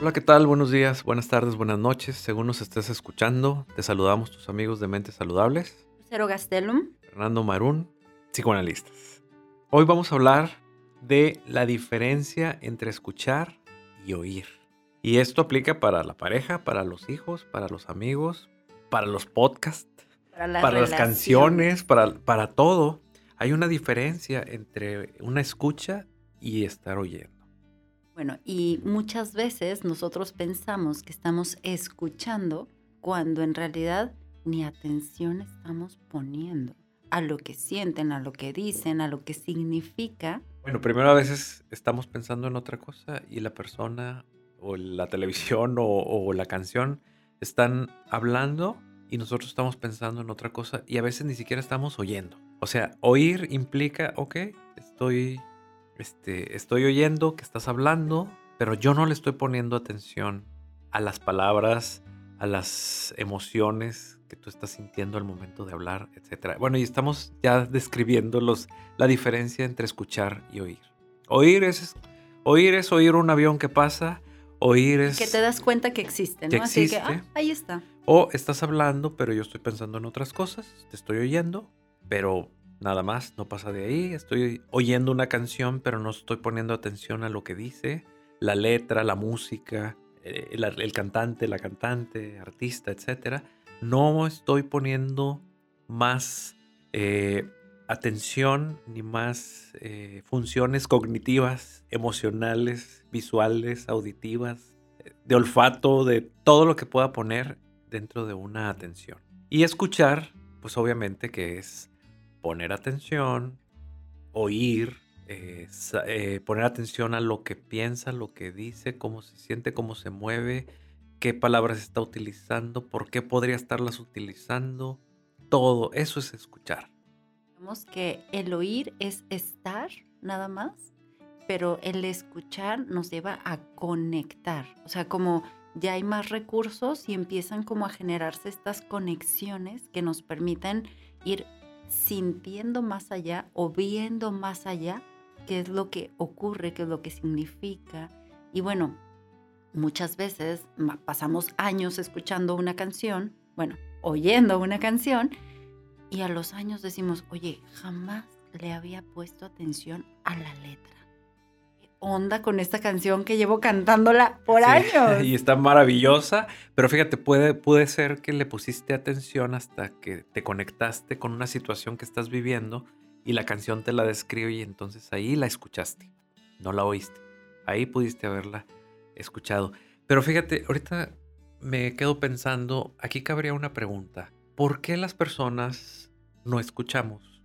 Hola, ¿qué tal? Buenos días, buenas tardes, buenas noches. Según nos estés escuchando, te saludamos tus amigos de Mentes Saludables. Cero Gastelum. Fernando Marún, psicoanalistas. Hoy vamos a hablar de la diferencia entre escuchar y oír. Y esto aplica para la pareja, para los hijos, para los amigos, para los podcasts, Para, la para las canciones, para, para todo. Hay una diferencia entre una escucha y estar oyendo. Bueno, y muchas veces nosotros pensamos que estamos escuchando cuando en realidad ni atención estamos poniendo a lo que sienten, a lo que dicen, a lo que significa. Bueno, primero a veces estamos pensando en otra cosa y la persona o la televisión o, la canción están hablando y nosotros estamos pensando en otra cosa y a veces ni siquiera estamos oyendo. O sea, oír implica, ok, estoy, este, estoy oyendo que estás hablando, pero yo no le estoy poniendo atención a las palabras, a las emociones que tú estás sintiendo al momento de hablar, etc. Bueno, y estamos ya describiendo los, la diferencia entre escuchar y oír. Oír es, oír es oír un avión que pasa, oír es... Que te das cuenta que existe, ¿no? Que Así que, existe. ah, ahí está. O estás hablando, pero yo estoy pensando en otras cosas, te estoy oyendo, pero nada más, no pasa de ahí. Estoy oyendo una canción, pero no estoy poniendo atención a lo que dice, la letra, la música, eh, el, cantante, la cantante, artista, etc. No estoy poniendo más eh, atención ni más eh, funciones cognitivas, emocionales, visuales, auditivas, de olfato, de todo lo que pueda poner dentro de una atención. Y escuchar, pues obviamente que es poner atención, oír, eh, eh, poner atención a lo que piensa, lo que dice, cómo se siente, cómo se mueve, qué palabras está utilizando, por qué podría estarlas utilizando. Todo eso es escuchar. Digamos que el oír es estar nada más, pero el escuchar nos lleva a conectar. O sea, como ya hay más recursos y empiezan como a generarse estas conexiones que nos permiten ir sintiendo más allá o viendo más allá qué es lo que ocurre, qué es lo que significa. Y bueno, muchas veces pasamos años escuchando una canción, bueno, oyendo una canción, y a los años decimos, oye, jamás le había puesto atención a la letra. ¿Qué onda con esta canción que llevo cantándola por Sí, años? Y está maravillosa, pero fíjate, puede, puede ser que le pusiste atención hasta que te conectaste con una situación que estás viviendo y la canción te la describe y entonces ahí la escuchaste, no la oíste. Ahí pudiste haberla escuchado. Pero fíjate, ahorita me quedo pensando, aquí cabría una pregunta. ¿Por qué las personas no escuchamos?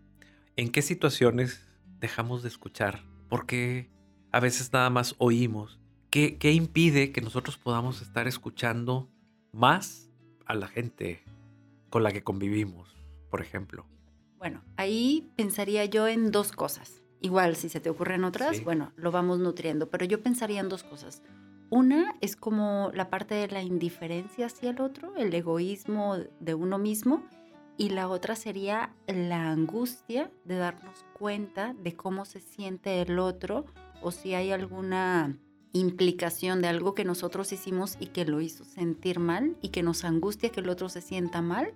¿En qué situaciones dejamos de escuchar? ¿Por qué a veces nada más oímos? ¿Qué, qué impide que nosotros podamos estar escuchando más a la gente con la que convivimos, por ejemplo? Bueno, ahí pensaría yo en dos cosas. Igual, si se te ocurren otras, Sí. bueno, lo vamos nutriendo, pero yo pensaría en dos cosas. Una es como la parte de la indiferencia hacia el otro, el egoísmo de uno mismo, y la otra sería la angustia de darnos cuenta de cómo se siente el otro o si hay alguna implicación de algo que nosotros hicimos y que lo hizo sentir mal y que nos angustia que el otro se sienta mal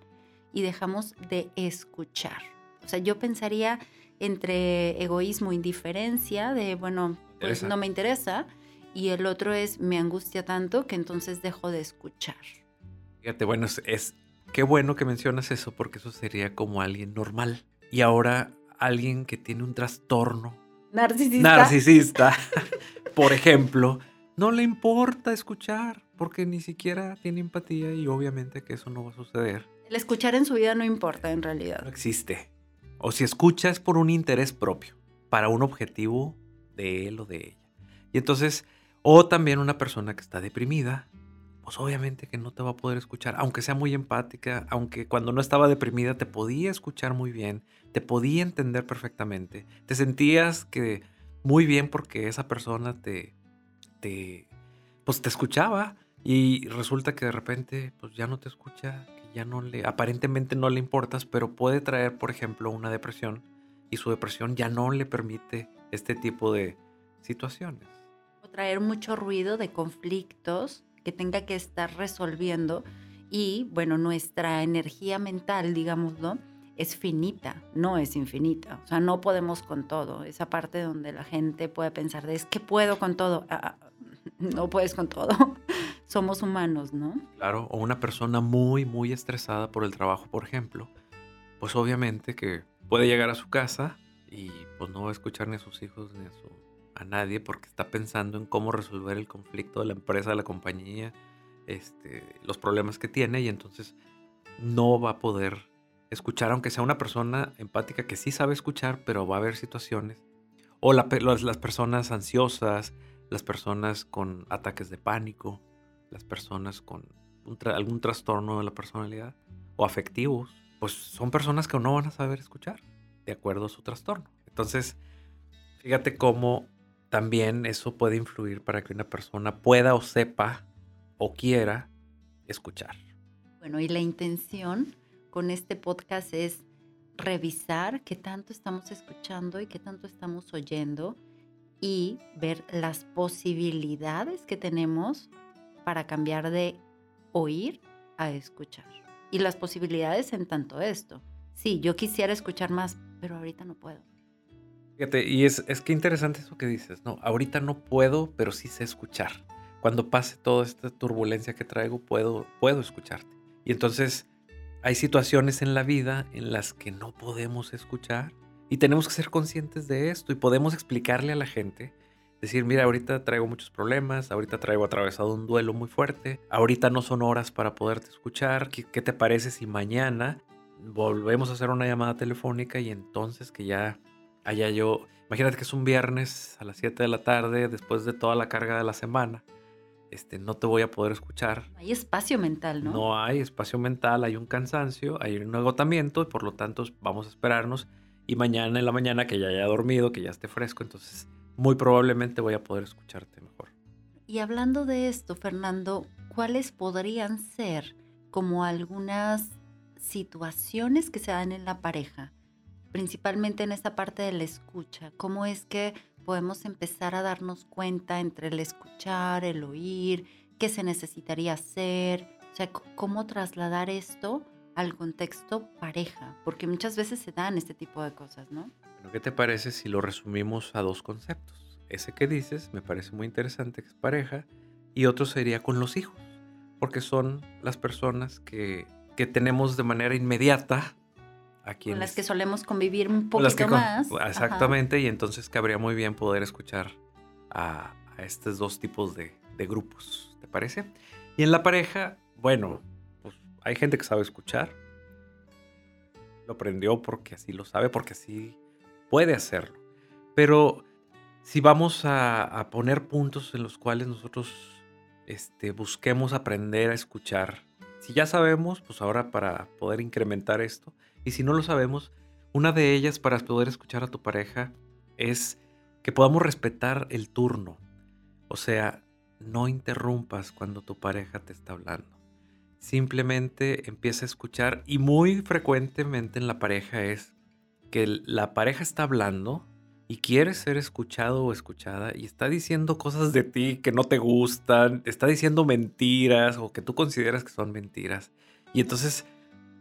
y dejamos de escuchar. O sea, yo pensaría entre egoísmo, indiferencia, de, bueno, pues no me interesa, y el otro es me angustia tanto que entonces dejo de escuchar. Fíjate, bueno, es, es- qué bueno que mencionas eso porque eso sería como alguien normal. Y ahora alguien que tiene un trastorno Narcisista. narcisista, por ejemplo, no le importa escuchar porque ni siquiera tiene empatía y obviamente que eso no va a suceder. El escuchar en su vida no importa en No realidad. existe. O si escucha es por un interés propio, para un objetivo de él o de ella. Y entonces, o también una persona que está deprimida, pues obviamente que no te va a poder escuchar, aunque sea muy empática, aunque cuando no estaba deprimida te podía escuchar muy bien, te podía entender perfectamente, te sentías que muy bien porque esa persona te, te, pues te escuchaba y resulta que de repente pues ya no te escucha, ya no le, aparentemente no le importas, pero puede traer, por ejemplo, una depresión y su depresión ya no le permite este tipo de situaciones. traer mucho ruido de conflictos que tenga que estar resolviendo y bueno, nuestra energía mental, digámoslo, es finita, no es infinita. O sea, no podemos con todo. Esa parte donde la gente puede pensar es que puedo con todo. Ah, ah, no puedes con todo. Somos humanos, ¿no? Claro, o una persona muy, muy estresada por el trabajo, por ejemplo, pues obviamente que puede llegar a su casa y pues no va a escuchar ni a sus hijos ni a, su, a nadie porque está pensando en cómo resolver el conflicto de la empresa, de la compañía, este, los problemas que tiene y entonces no va a poder escuchar, aunque sea una persona empática que sí sabe escuchar, pero va a haber situaciones. O las, personas ansiosas, las personas con ataques de pánico, las personas con algún trastorno de la personalidad o afectivos, pues son personas que no van a saber escuchar de acuerdo a su trastorno. Entonces, fíjate cómo también eso puede influir para que una persona pueda o sepa o quiera escuchar. Bueno, y la intención con este podcast es revisar qué tanto estamos escuchando y qué tanto estamos oyendo y ver las posibilidades que tenemos para cambiar de oír a escuchar. Y las posibilidades en tanto esto. Sí, yo quisiera escuchar más, pero ahorita no puedo. Fíjate, y es, es que interesante eso que dices, ¿no? Ahorita no puedo, pero sí sé escuchar. Cuando pase toda esta turbulencia que traigo, puedo, puedo escucharte. Y entonces hay situaciones en la vida en las que no podemos escuchar y tenemos que ser conscientes de esto y podemos explicarle a la gente, decir, mira, ahorita traigo muchos problemas, ahorita traigo atravesado un duelo muy fuerte, ahorita no son horas para poderte escuchar, ¿qué, te parece si mañana volvemos a hacer una llamada telefónica y entonces que ya haya yo, imagínate que es un viernes a las 7 de la tarde después de toda la carga de la semana este, no te voy a poder escuchar. Hay espacio mental, ¿no? No hay espacio mental, hay un cansancio, hay un agotamiento y por lo tanto vamos a esperarnos y mañana en la mañana que ya haya dormido, que ya esté fresco, entonces muy probablemente voy a poder escucharte mejor. Y hablando de esto, Fernando, ¿cuáles podrían ser como algunas situaciones que se dan en la pareja? Principalmente en esta parte de la escucha. ¿Cómo es que podemos empezar a darnos cuenta entre el escuchar, el oír, qué se necesitaría hacer, o sea, cómo trasladar esto al contexto pareja, porque muchas veces se dan este tipo de cosas, ¿no? ¿Qué te parece si lo resumimos a dos conceptos? Ese que dices me parece muy interesante, que es pareja, y otro sería con los hijos, porque son las personas que, que tenemos de manera inmediata con las que solemos convivir un poquito más. Exactamente, y entonces cabría muy bien poder escuchar a, estos dos tipos de, grupos, ¿te parece? Y en la pareja, bueno, pues hay gente que sabe escuchar, lo aprendió porque así lo sabe, porque así puede hacerlo. Pero si vamos a, poner puntos en los cuales nosotros este, busquemos aprender a escuchar, si ya sabemos, pues ahora para poder incrementar esto, y si no lo sabemos, una de ellas para poder escuchar a tu pareja es que podamos respetar el turno. O sea, no interrumpas cuando tu pareja te está hablando. Simplemente empieza a escuchar y muy frecuentemente en la pareja es que la pareja está hablando y quiere ser escuchado o escuchada y está diciendo cosas de ti que no te gustan, está diciendo mentiras o que tú consideras que son mentiras. Y entonces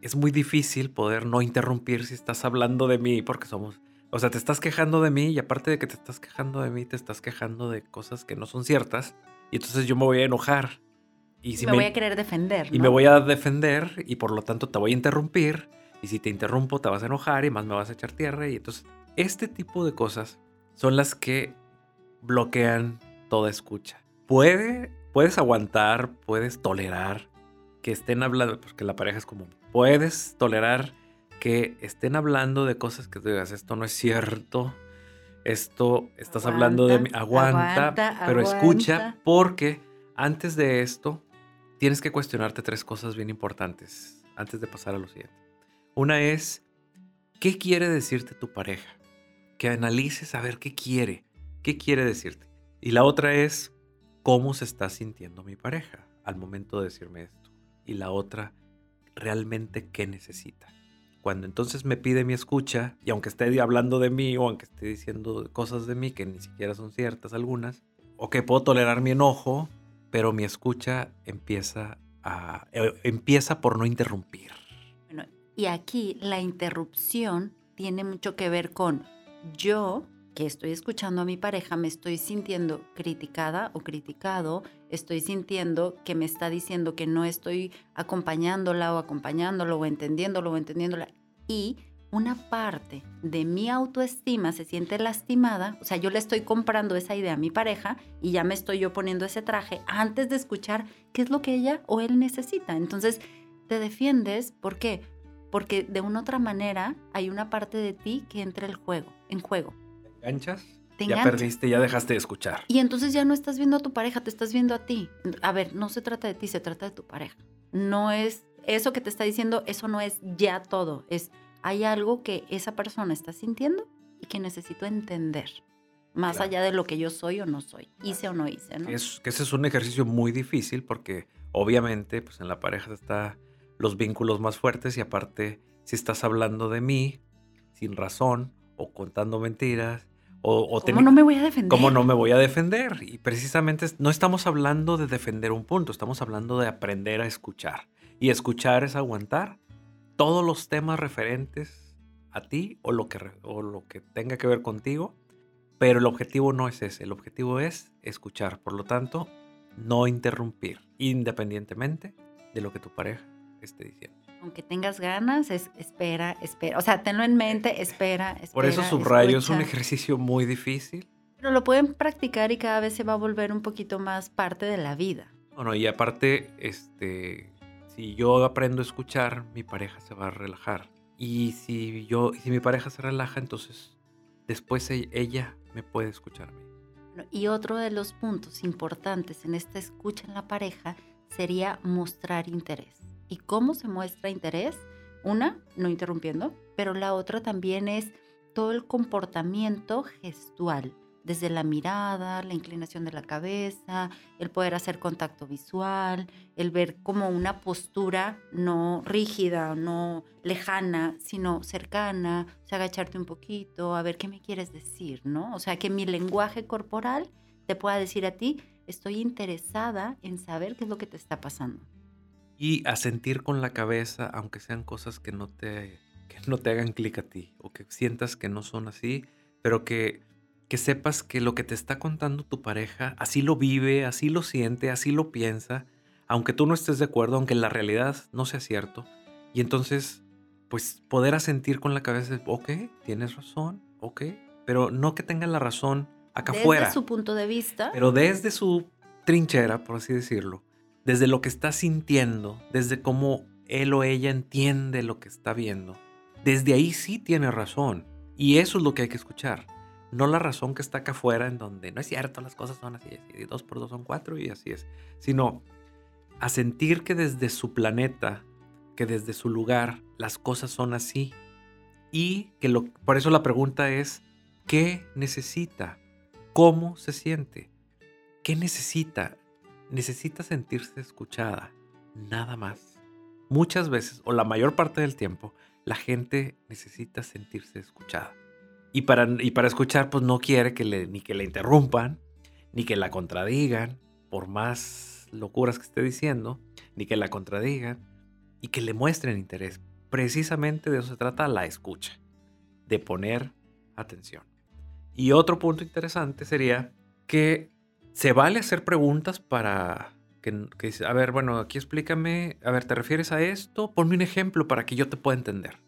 es muy difícil poder no interrumpir si estás hablando de mí porque somos... O sea, te estás quejando de mí y aparte de que te estás quejando de mí, te estás quejando de cosas que no son ciertas. Y entonces yo me voy a enojar. Y si me, voy a querer defender. Y me voy a defender y por lo tanto te voy a interrumpir. Y si te interrumpo te vas a enojar y más me vas a echar tierra. Y entonces este tipo de cosas son las que bloquean toda escucha. Puede, puedes aguantar, puedes tolerar que estén hablando, porque la pareja es como puedes tolerar que estén hablando de cosas que tú digas, esto no es cierto, esto estás hablando de mí, aguanta, pero escucha, porque antes de esto tienes que cuestionarte tres cosas bien importantes antes de pasar a lo siguiente. Una es, ¿qué quiere decirte tu pareja? Que analices a ver qué quiere, qué quiere decirte. Y la otra es, ¿cómo se está sintiendo mi pareja al momento de decirme esto? Y la otra, realmente qué necesita. Cuando entonces me pide mi escucha, y aunque esté hablando de mí o aunque esté diciendo cosas de mí que ni siquiera son ciertas algunas, ok, puedo tolerar mi enojo, pero mi escucha empieza a, eh, empieza por no interrumpir. Bueno, y aquí la interrupción tiene mucho que ver con yo que estoy escuchando a mi pareja, me estoy sintiendo criticada o criticado, estoy sintiendo que me está diciendo que no estoy acompañándola o acompañándolo o entendiéndolo o entendiéndola. Y una parte de mi autoestima se siente lastimada, o sea, yo le estoy comprando esa idea a mi pareja y ya me estoy yo poniendo ese traje antes de escuchar qué es lo que ella o él necesita. Entonces, te defiendes, ¿por qué? Porque de una otra manera hay una parte de ti que entra el juego, en juego enganchas, ya perdiste, ya dejaste de escuchar. Y entonces ya no estás viendo a tu pareja, te estás viendo a ti. A ver, no se trata de ti, se trata de tu pareja. No es eso que te está diciendo, eso no es ya todo. Es hay algo que esa persona está sintiendo y que necesito entender. Más allá de lo que yo soy o no soy, hice o no hice, ¿no? Es, que ese es un ejercicio muy difícil porque obviamente pues en la pareja está los vínculos más fuertes y aparte si estás hablando de mí sin razón o contando mentiras o, ¿Cómo no me voy a defender? ¿Cómo no me voy a defender? Y precisamente no estamos hablando de defender un punto, estamos hablando de aprender a escuchar. Y escuchar es aguantar todos los temas referentes a ti o lo que, o lo que tenga que ver contigo, pero el objetivo no es ese, el objetivo es escuchar. Por lo tanto, no interrumpir, independientemente de lo que tu pareja esté diciendo aunque tengas ganas, es, espera, espera. O sea, tenlo en mente, espera, espera. Por eso subrayo, es un ejercicio muy difícil. Pero lo pueden practicar y cada vez se va a volver un poquito más parte de la vida. Bueno, y aparte, este, si yo aprendo a escuchar, mi pareja se va a relajar. Y si yo, si mi pareja se relaja, entonces después e, ella me puede escuchar y otro de los puntos importantes en esta escucha en la pareja sería mostrar interés. ¿Y cómo se muestra interés? Una, no interrumpiendo, pero la otra también es todo el comportamiento gestual, desde la mirada, la inclinación de la cabeza, el poder hacer contacto visual, el ver como una postura no rígida, no lejana, sino cercana, o sea, agacharte un poquito, a ver qué me quieres decir, ¿no? O sea, que mi lenguaje corporal te pueda decir a ti, estoy interesada en saber qué es lo que te está pasando y a sentir con la cabeza, aunque sean cosas que no te, que no te hagan clic a ti o que sientas que no son así, pero que, que sepas que lo que te está contando tu pareja así lo vive, así lo siente, así lo piensa, aunque tú no estés de acuerdo, aunque la realidad no sea cierto. Y entonces, pues poder asentir con la cabeza, ok, tienes razón, ok, pero no que tenga la razón acá afuera. Desde su punto de vista. Pero desde su trinchera, por así decirlo desde lo que está sintiendo, desde cómo él o ella entiende lo que está viendo, desde ahí sí tiene razón. Y eso es lo que hay que escuchar. No la razón que está acá afuera en donde no es cierto, las cosas son así, así dos por dos son cuatro y así es. Sino a sentir que desde su planeta, que desde su lugar, las cosas son así. Y que lo, por eso la pregunta es, ¿qué necesita? ¿Cómo se siente? ¿Qué necesita? Necesita sentirse escuchada, nada más. Muchas veces, o la mayor parte del tiempo, la gente necesita sentirse escuchada. Y para, y para escuchar, pues no quiere que le, ni que le interrumpan, ni que la contradigan, por más locuras que esté diciendo, ni que la contradigan, y que le muestren interés. Precisamente de eso se trata la escucha, de poner atención. Y otro punto interesante sería que ¿Se vale hacer preguntas para que, a ver, bueno, aquí explícame, a ver, ¿te refieres a esto? Ponme un ejemplo para que yo te pueda entender.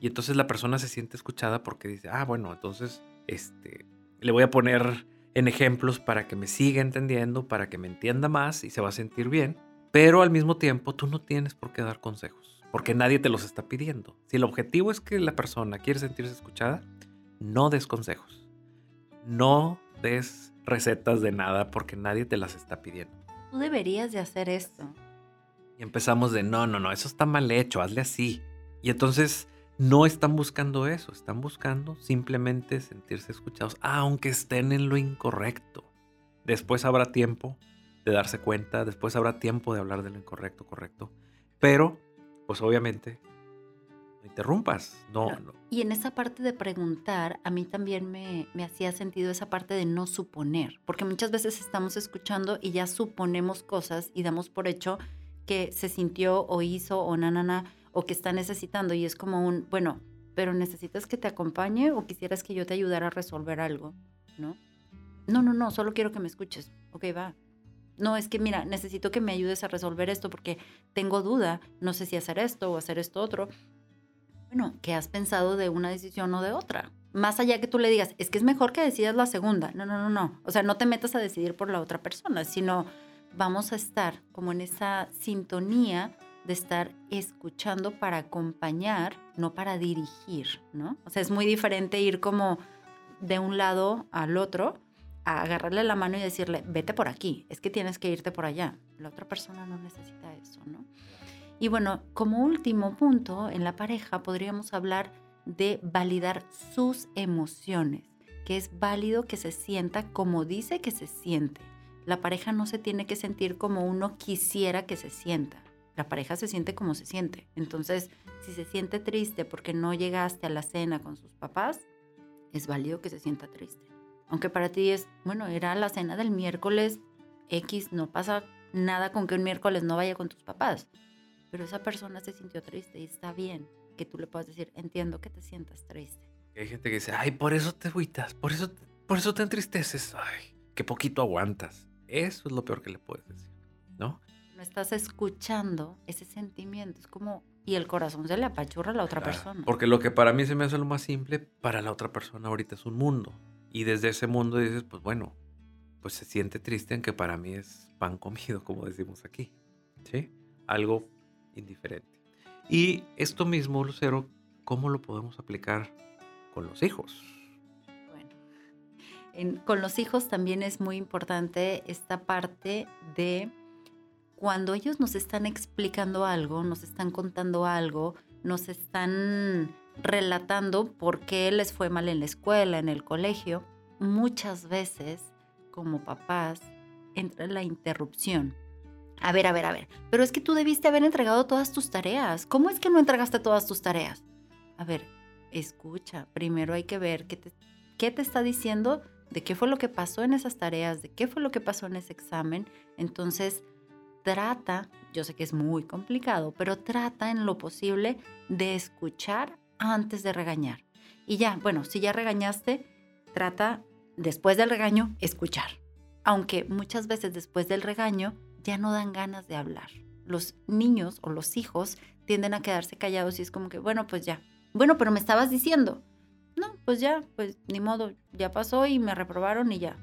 Y entonces la persona se siente escuchada porque dice, ah, bueno, entonces, este, le voy a poner en ejemplos para que me siga entendiendo, para que me entienda más y se va a sentir bien. Pero al mismo tiempo, tú no tienes por qué dar consejos, porque nadie te los está pidiendo. Si el objetivo es que la persona quiere sentirse escuchada, no des consejos. No des recetas de nada porque nadie te las está pidiendo. Tú deberías de hacer esto. Y empezamos de, no, no, no, eso está mal hecho, hazle así. Y entonces no están buscando eso, están buscando simplemente sentirse escuchados, aunque estén en lo incorrecto. Después habrá tiempo de darse cuenta, después habrá tiempo de hablar de lo incorrecto, correcto. Pero, pues obviamente, interrumpas. No, no. Y en esa parte de preguntar, a mí también me, me hacía sentido esa parte de no suponer, porque muchas veces estamos escuchando y ya suponemos cosas y damos por hecho que se sintió o hizo o nanana o que está necesitando y es como un, bueno, pero necesitas que te acompañe o quisieras que yo te ayudara a resolver algo, ¿no? No, no, no, solo quiero que me escuches. Ok, va. No, es que mira, necesito que me ayudes a resolver esto porque tengo duda, no sé si hacer esto o hacer esto otro. Bueno, ¿qué has pensado de una decisión o de otra? Más allá que tú le digas, es que es mejor que decidas la segunda. No, no, no, no. O sea, no te metas a decidir por la otra persona, sino vamos a estar como en esa sintonía de estar escuchando para acompañar, no para dirigir, ¿no? O sea, es muy diferente ir como de un lado al otro a agarrarle la mano y decirle, vete por aquí, es que tienes que irte por allá. La otra persona no necesita eso, ¿no? Y bueno, como último punto, en la pareja podríamos hablar de validar sus emociones, que es válido que se sienta como dice que se siente. La pareja no se tiene que sentir como uno quisiera que se sienta. La pareja se siente como se siente. Entonces, si se siente triste porque no llegaste a la cena con sus papás, es válido que se sienta triste. Aunque para ti es, bueno, era la cena del miércoles X, no pasa nada con que un miércoles no vaya con tus papás. Pero esa persona se sintió triste y está bien que tú le puedas decir, entiendo que te sientas triste. Hay gente que dice, ay, por eso te agüitas, por eso, por eso te entristeces, ay, qué poquito aguantas. Eso es lo peor que le puedes decir, ¿no? No estás escuchando ese sentimiento. Es como, y el corazón se le apachurra a la otra Ah, persona. Porque lo que para mí se me hace lo más simple, para la otra persona ahorita es un mundo. Y desde ese mundo dices, pues bueno, pues se siente triste en que para mí es pan comido, como decimos aquí. ¿Sí? Algo indiferente. Y esto mismo, Lucero, ¿cómo lo podemos aplicar con los hijos? Bueno, en- con los hijos también es muy importante esta parte de cuando ellos nos están explicando algo, nos están contando algo, nos están relatando por qué les fue mal en la escuela, en el colegio, muchas veces como papás entra la interrupción. A ver, a ver, a ver, pero es que tú debiste haber entregado todas tus tareas. ¿Cómo es que no entregaste todas tus tareas? A ver, escucha, primero hay que ver qué te, qué te está diciendo, de qué fue lo que pasó en esas tareas, de qué fue lo que pasó en ese examen. Entonces, trata, yo sé que es muy complicado, pero trata en lo posible de escuchar antes de regañar. Y ya, bueno, si ya regañaste, trata después del regaño escuchar. Aunque muchas veces después del regaño ya no dan ganas de hablar. Los niños o los hijos tienden a quedarse callados y es como que, bueno, pues ya. Bueno, pero me estabas diciendo. No, pues ya, pues ni modo, ya pasó y me reprobaron y ya.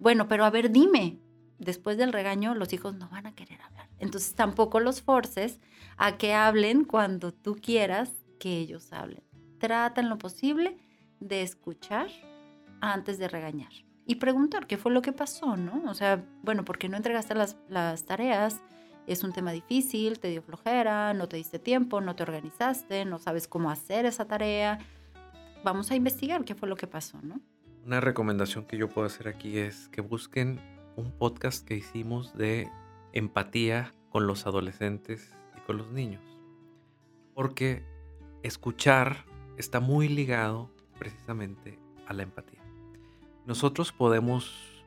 Bueno, pero a ver, dime. Después del regaño, los hijos no van a querer hablar. Entonces tampoco los forces a que hablen cuando tú quieras que ellos hablen. Trata en lo posible de escuchar antes de regañar y preguntar qué fue lo que pasó, ¿no? O sea, bueno, ¿por qué no entregaste las, las tareas? Es un tema difícil, te dio flojera, no te diste tiempo, no te organizaste, no sabes cómo hacer esa tarea. Vamos a investigar qué fue lo que pasó, ¿no? Una recomendación que yo puedo hacer aquí es que busquen un podcast que hicimos de empatía con los adolescentes y con los niños. Porque escuchar está muy ligado precisamente a la empatía. Nosotros podemos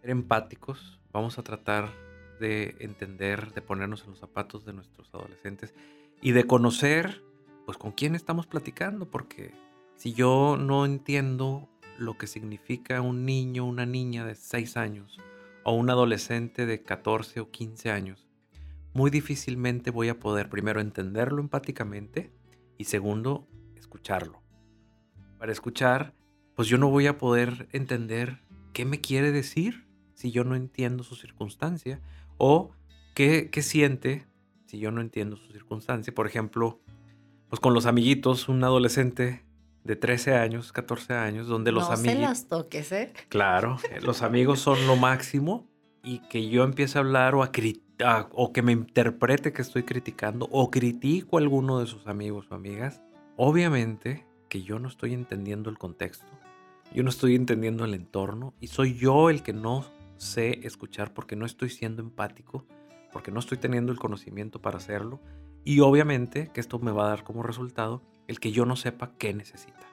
ser empáticos, vamos a tratar de entender, de ponernos en los zapatos de nuestros adolescentes y de conocer, pues, con quién estamos platicando, porque si yo no entiendo lo que significa un niño, una niña de 6 años o un adolescente de 14 o 15 años, muy difícilmente voy a poder primero entenderlo empáticamente y segundo, escucharlo. Para escuchar, pues yo no voy a poder entender qué me quiere decir si yo no entiendo su circunstancia o qué, qué siente si yo no entiendo su circunstancia. Por ejemplo, pues con los amiguitos, un adolescente de 13 años, 14 años, donde los no se las toques, ¿eh? Claro, eh, los amigos son lo máximo y que yo empiece a hablar o, a cri- a- o que me interprete que estoy criticando o critico a alguno de sus amigos o amigas, obviamente yo no estoy entendiendo el contexto, yo no estoy entendiendo el entorno y soy yo el que no sé escuchar porque no estoy siendo empático, porque no estoy teniendo el conocimiento para hacerlo Y obviamente que esto me va a dar como resultado el que yo no sepa qué necesita.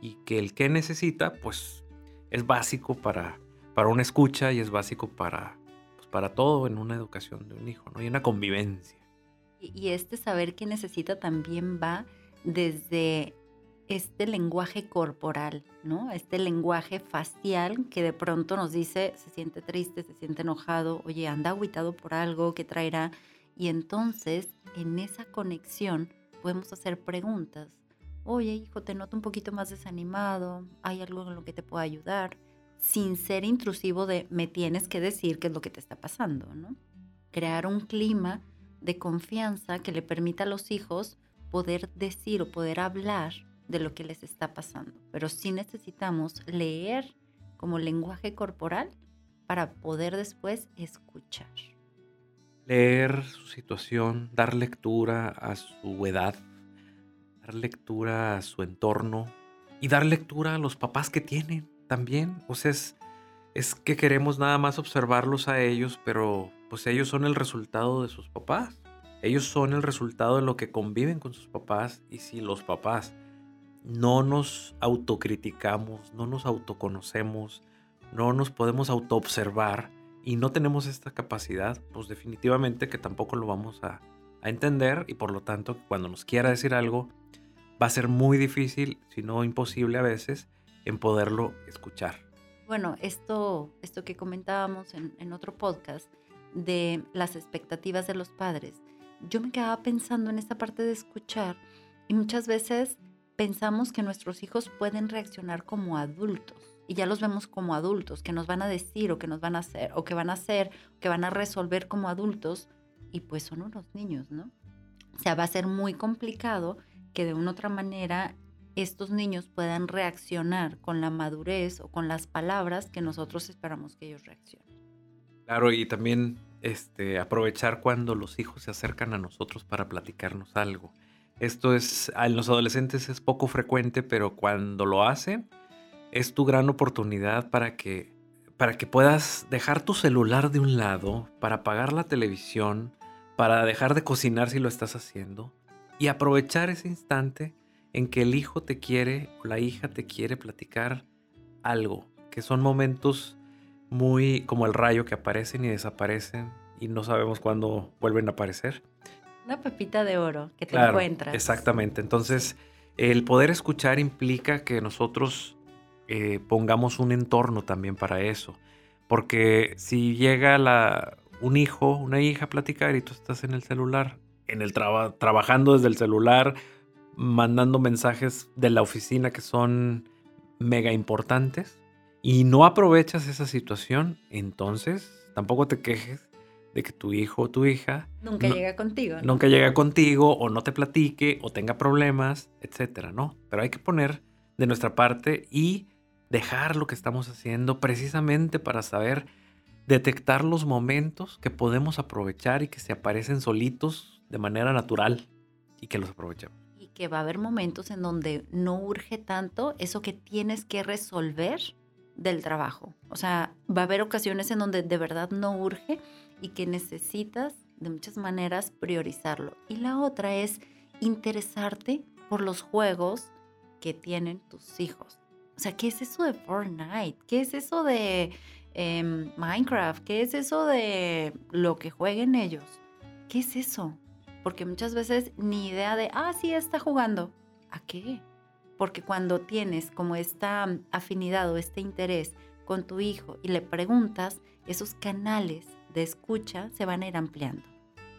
Y que el qué necesita, pues es básico para, para una escucha y es básico para, pues, para todo en una educación de un hijo, ¿no? Y una convivencia. Y este saber qué necesita también va desde este lenguaje corporal, ¿no? Este lenguaje facial que de pronto nos dice, se siente triste, se siente enojado, oye, anda aguitado por algo, que traerá? Y entonces, en esa conexión, podemos hacer preguntas. Oye, hijo, te noto un poquito más desanimado, ¿hay algo en lo que te pueda ayudar? Sin ser intrusivo de me tienes que decir qué es lo que te está pasando, ¿no? Crear un clima de confianza que le permita a los hijos poder decir o poder hablar de lo que les está pasando. Pero sí necesitamos leer como lenguaje corporal para poder después escuchar. Leer su situación, dar lectura a su edad, dar lectura a su entorno y dar lectura a los papás que tienen también. O sea, es, es que queremos nada más observarlos a ellos, pero pues ellos son el resultado de sus papás. Ellos son el resultado de lo que conviven con sus papás y si los papás no nos autocriticamos, no nos autoconocemos, no nos podemos autoobservar y no tenemos esta capacidad, pues definitivamente que tampoco lo vamos a, entender y por lo tanto cuando nos quiera decir algo va a ser muy difícil, si no imposible a veces, en poderlo escuchar. Bueno, esto, esto que comentábamos en, en otro podcast de las expectativas de los padres yo me quedaba pensando en esta parte de escuchar y muchas veces pensamos que nuestros hijos pueden reaccionar como adultos y ya los vemos como adultos, que nos van a decir o que nos van a hacer o que van a hacer, que van a resolver como adultos y pues son unos niños, ¿no? O sea, va a ser muy complicado que de una otra manera estos niños puedan reaccionar con la madurez o con las palabras que nosotros esperamos que ellos reaccionen. Claro, y también este, aprovechar cuando los hijos se acercan a nosotros para platicarnos algo. Esto es, en los adolescentes es poco frecuente, pero cuando lo hacen, es tu gran oportunidad para que, para que puedas dejar tu celular de un lado, para apagar la televisión, para dejar de cocinar si lo estás haciendo, y aprovechar ese instante en que el hijo te quiere o la hija te quiere platicar algo, que son momentos muy como el rayo que aparecen y desaparecen y no sabemos cuándo vuelven a aparecer. Una pepita de oro que te encuentras. Exactamente. Entonces, el poder escuchar implica que nosotros eh, pongamos un entorno también para eso. Porque si llega la, un hijo, una hija a platicar y tú estás en el celular, en el trabajando desde el celular, mandando mensajes de la oficina que son mega importantes, y no aprovechas esa situación, entonces tampoco te quejes de que tu hijo o tu hija nunca llega contigo. Nunca llega contigo o no te platique o tenga problemas, etcétera, ¿no? Pero hay que poner de nuestra parte y dejar lo que estamos haciendo precisamente para saber detectar los momentos que podemos aprovechar y que se aparecen solitos de manera natural y que los aprovechemos. Y que va a haber momentos en donde no urge tanto eso que tienes que resolver del trabajo. O sea, va a haber ocasiones en donde de verdad no urge y que necesitas de muchas maneras priorizarlo. Y la otra es interesarte por los juegos que tienen tus hijos. O sea, ¿qué es eso de Fortnite? ¿Qué es eso de em, Minecraft? ¿Qué es eso de lo que jueguen ellos? ¿Qué es eso? Porque muchas veces ni idea de, ah, sí, está jugando. ¿A qué? porque cuando tienes como esta mm, afinidad o este interés con tu hijo y le preguntas, esos canales de escucha se van a ir ampliando.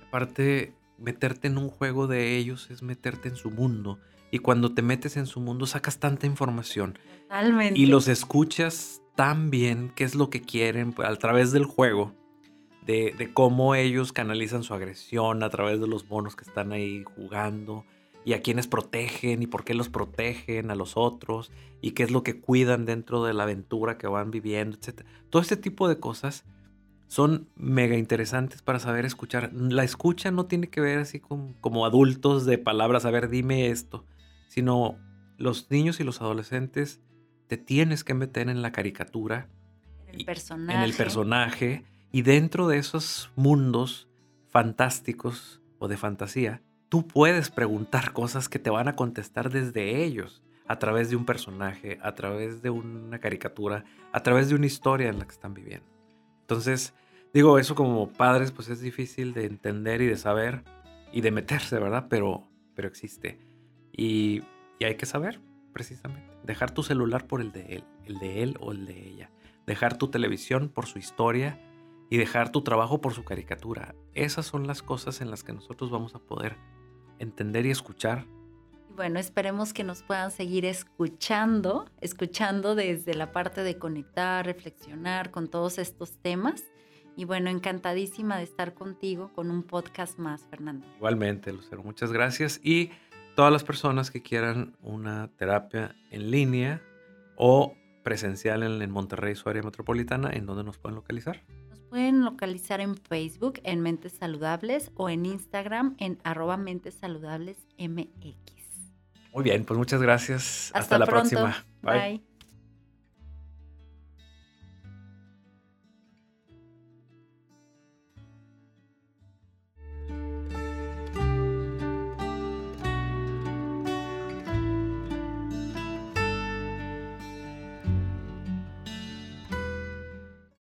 Aparte, meterte en un juego de ellos es meterte en su mundo. Y cuando te metes en su mundo sacas tanta información. Totalmente. Y los escuchas tan bien qué es lo que quieren a través del juego. De, de, cómo ellos canalizan su agresión a través de los monos que están ahí jugando, y a quienes protegen y por qué los protegen a los otros y qué es lo que cuidan dentro de la aventura que van viviendo, etc. Todo este tipo de cosas son mega interesantes para saber escuchar. La escucha no tiene que ver así como, como adultos de palabras, a ver, dime esto, sino los niños y los adolescentes te tienes que meter en la caricatura, en el personaje, en el personaje y dentro de esos mundos fantásticos o de fantasía, tú puedes preguntar cosas que te van a contestar desde ellos, a través de un personaje, a través de una caricatura, a través de una historia en la que están viviendo. Entonces, digo, eso como padres, pues es difícil de entender y de saber y de meterse, ¿verdad? Pero, pero existe. Y, y hay que saber, precisamente. Dejar tu celular por el de él, el de él o el de ella. Dejar tu televisión por su historia y dejar tu trabajo por su caricatura. Esas son las cosas en las que nosotros vamos a poder entender y escuchar. Bueno, esperemos que nos puedan seguir escuchando, escuchando desde la parte de conectar, reflexionar con todos estos temas. Y bueno, encantadísima de estar contigo con un podcast más, Fernando. Igualmente, Lucero, muchas gracias. Y todas las personas que quieran una terapia en línea o presencial en, Monterrey, su área metropolitana, ¿en dónde nos pueden localizar? pueden localizar en Facebook en Mentes Saludables o en Instagram en arroba Mentes Saludables MX. Muy bien, pues muchas gracias. Hasta, la próxima. Bye.